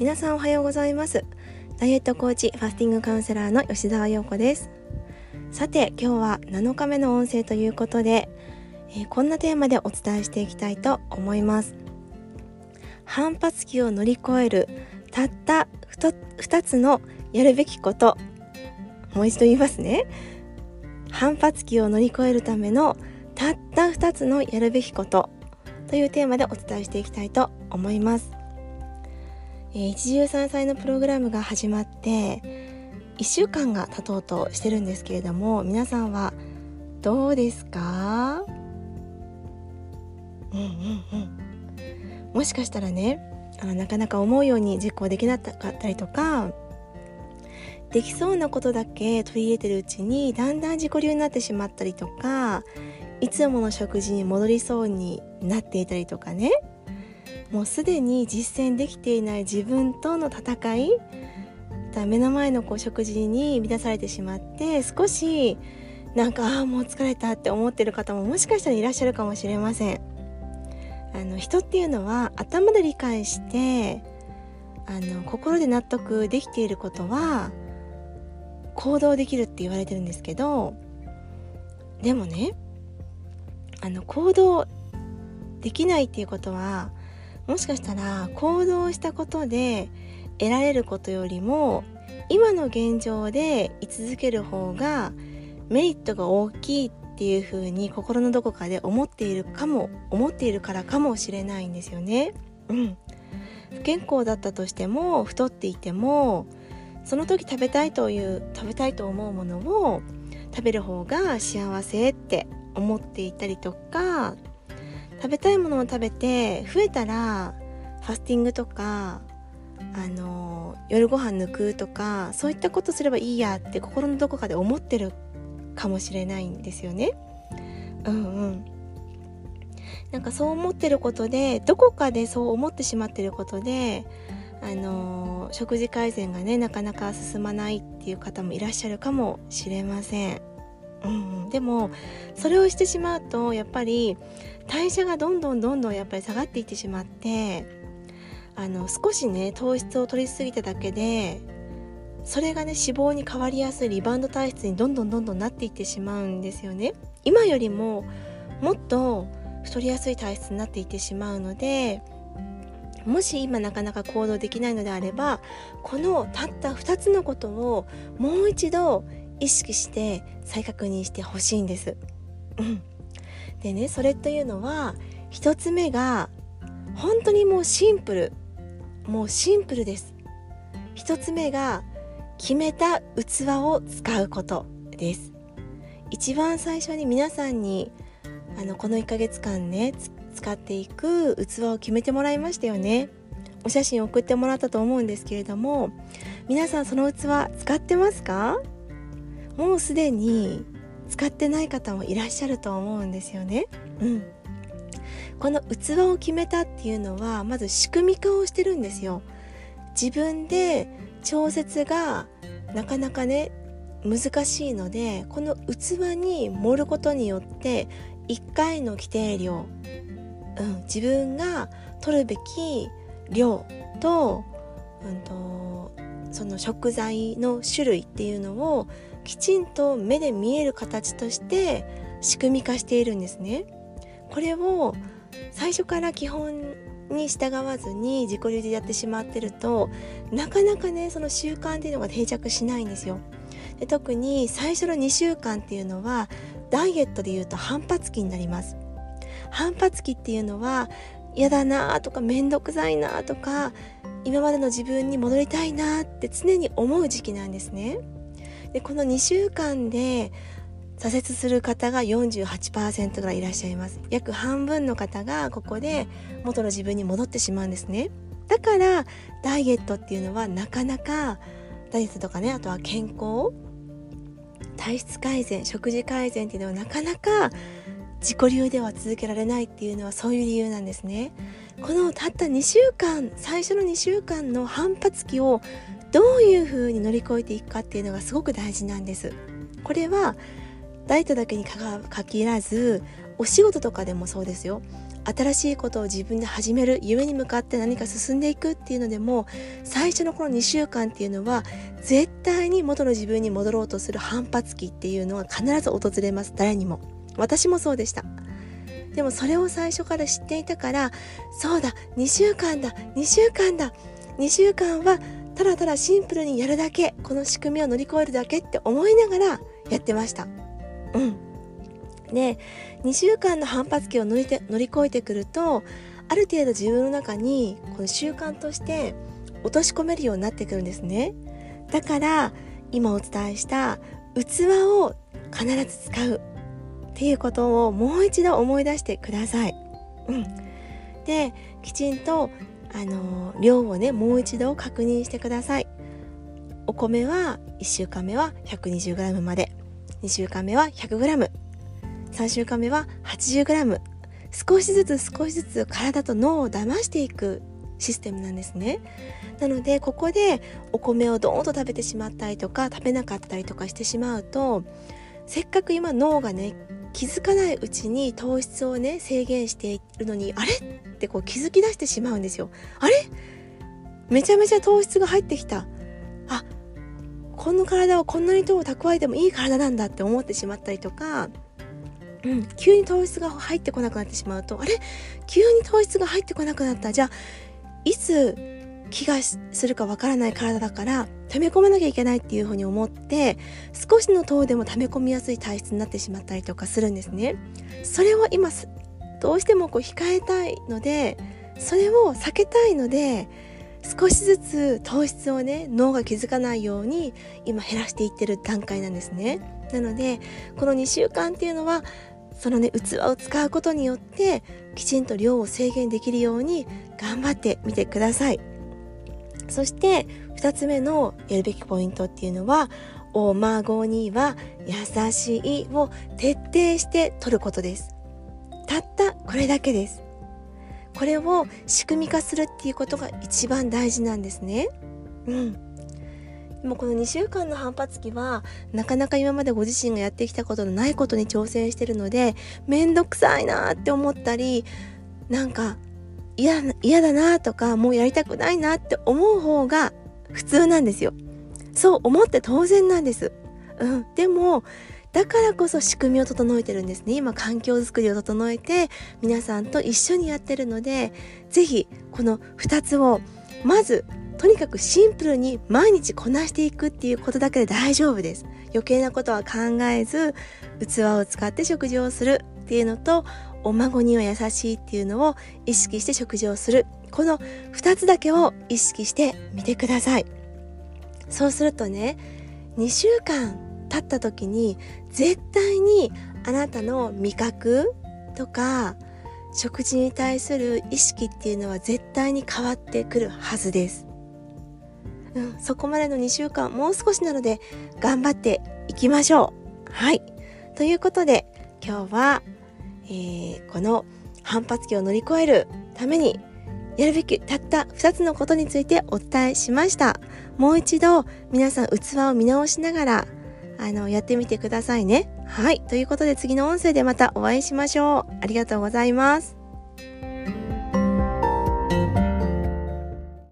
皆さんおはようございます。ダイエットコーチファスティングカウンセラーの吉澤陽子です。さて今日は7日目の音声ということで、えー、こんなテーマでお伝えしていきたいと思います。反発期を乗り越えるたった2つのやるべきこと。もう一度言いますね。反発期を乗り越えるためのたった2つのやるべきこと。というテーマでお伝えしていきたいと思います。え、一汁三菜のプログラムが始まって1週間が経とうとしてるんですけれども皆さんはどうですか？うんうんうん。もしかしたらねあなかなか思うように実行できなかったりとかできそうなことだけ取り入れてるうちにだんだん自己流になってしまったりとかいつもの食事に戻りそうになっていたりとかね。もうすでに実践できていない自分との戦い目の前のこう食事に乱されてしまって少しなんかああもう疲れたって思ってる方ももしかしたらいらっしゃるかもしれません。あの人っていうのは頭で理解してあの心で納得できていることは行動できるって言われてるんですけどでもねあの行動できないっていうことはもしかしたら行動したことで得られることよりも今の現状で居続ける方がメリットが大きいっていうふうに心のどこかで思っているかも思っているからかもしれないんですよね。うん、不健康だったとしても太っていてもその時食べたいという食べたいと思うものを食べる方が幸せって思っていたりとか食べたいものを食べて増えたらファスティングとかあの夜ご飯抜くとかそういったことすればいいやって心のどこかで思ってるかもしれないんですよね。うんうんなんかそう思ってることでどこかでそう思ってしまってることであの食事改善がねなかなか進まないっていう方もいらっしゃるかもしれません。うん、でもそれをしてしまうとやっぱり代謝がどんどんどんどんやっぱり下がっていってしまってあの少しね糖質を取りすぎただけでそれがね脂肪に変わりやすいリバウンド体質にどんどんどんどんなっていってしまうんですよね。今よりももっと太りやすい体質になっていってしまうのでもし今なかなか行動できないのであればこのたった2つのことをもう一度意識して再確認してほしいんです。うん、でねそれというのは1つ目が本当にもうシンプルもうシンプルです。1つ目が決めた器を使うことです。一番最初に皆さんにあのこの1ヶ月間ね使っていく器を決めてもらいましたよね。お写真送ってもらったと思うんですけれども皆さんその器使ってますか？もうすでに使ってない方もいらっしゃると思うんですよね。うん、この器を決めたっていうのはまず仕組み化をしてるんですよ。自分で調節がなかなかね難しいのでこの器に盛ることによって1回の規定量、うん、自分が取るべき量と,、うんとその食材の種類っていうのをきちんと目で見える形として仕組み化しているんですね。これを最初から基本に従わずに自己流でやってしまってるとなかなかねその習慣っていうのが定着しないんですよ。で特に最初の2週間っていうのはダイエットでいうと反発期になります。反発期っていうのは嫌だなとかめんどくさいなとか今までの自分に戻りたいなって常に思う時期なんですね。でこの2週間で挫折する方が48%ぐらいいらっしゃいます。約半分の方がここで元の自分に戻ってしまうんですね。だからダイエットっていうのはなかなかダイエットとかねあとは健康体質改善食事改善っていうのはなかなか自己流では続けられないっていうのはそういう理由なんですね。このたった2週間最初の2週間の反発期をどういうふうに乗り越えていくかっていうのがすごく大事なんです。これはダイエットだけに限らずお仕事とかでもそうですよ。新しいことを自分で始める夢に向かって何か進んでいくっていうのでも最初のこの2週間っていうのは絶対に元の自分に戻ろうとする反発期っていうのは必ず訪れます。誰にも。私もそうでした。でもそれを最初から知っていたからそうだ2週間だ2週間だ2週間はただただシンプルにやるだけこの仕組みを乗り越えるだけって思いながらやってました。うん。で2週間の反発期を乗りて乗り越えてくるとある程度自分の中にこの習慣として落とし込めるようになってくるんですね。だから今お伝えした器を必ず使う。っていうことをもう一度思い出してください。うん、できちんとあの量をねもう一度確認してください。お米は1週間目は 120g まで。2週間目は 100g 3週間目は 80g 少しずつ少しずつ体と脳を騙していくシステムなんですね。なのでここでお米をドーンと食べてしまったりとか食べなかったりとかしてしまうとせっかく今脳がね気づかないうちに糖質をね制限しているのにあれ？ってこう気づき出してしまうんですよ。あれ？めちゃめちゃ糖質が入ってきた。あこの体はこんなに糖を蓄えてもいい体なんだって思ってしまったりとかうん、急に糖質が入ってこなくなってしまうとあれ？急に糖質が入ってこなくなった。じゃあいつ気がするかわからない体だから溜め込まなきゃいけないっていうふうに思って少しの糖でも溜め込みやすい体質になってしまったりとかするんですね。それを今どうしてもこう控えたいのでそれを避けたいので少しずつ糖質をね脳が気づかないように今減らしていってる段階なんですね。なのでこの2週間っていうのはそのね器を使うことによってきちんと量を制限できるように頑張ってみてください。そして2つ目のやるべきポイントっていうのはお孫には優しいを徹底して取ることです。たったこれだけです。これを仕組み化するっていうことが一番大事なんですね。うん。でもこの2週間の反発期はなかなか今までご自身がやってきたことのないことに挑戦してるのでめんどくさいなって思ったりなんか嫌だなとかもうやりたくないなって思う方が普通なんですよ。そう思って当然なんです。うん、でもだからこそ仕組みを整えてるんですね。今環境づくりを整えて皆さんと一緒にやってるので是非この2つをまずとにかくシンプルに毎日こなしていくっていうことだけで大丈夫です余計なことは考えず器を使って食事をするっていうのとお孫には優しいっていうのを意識して食事をするこの2つだけを意識してみてくださいそうするとね2週間経った時に絶対にあなたの味覚とか食事に対する意識っていうのは絶対に変わってくるはずですうん、そこまでの2週間もう少しなので頑張っていきましょう。はい。ということで今日は、えー、この反発期を乗り越えるためにやるべきたった2つのことについてお伝えしました。もう一度皆さん器を見直しながらあのやってみてくださいね。はい。ということで次の音声でまたお会いしましょう。ありがとうございます。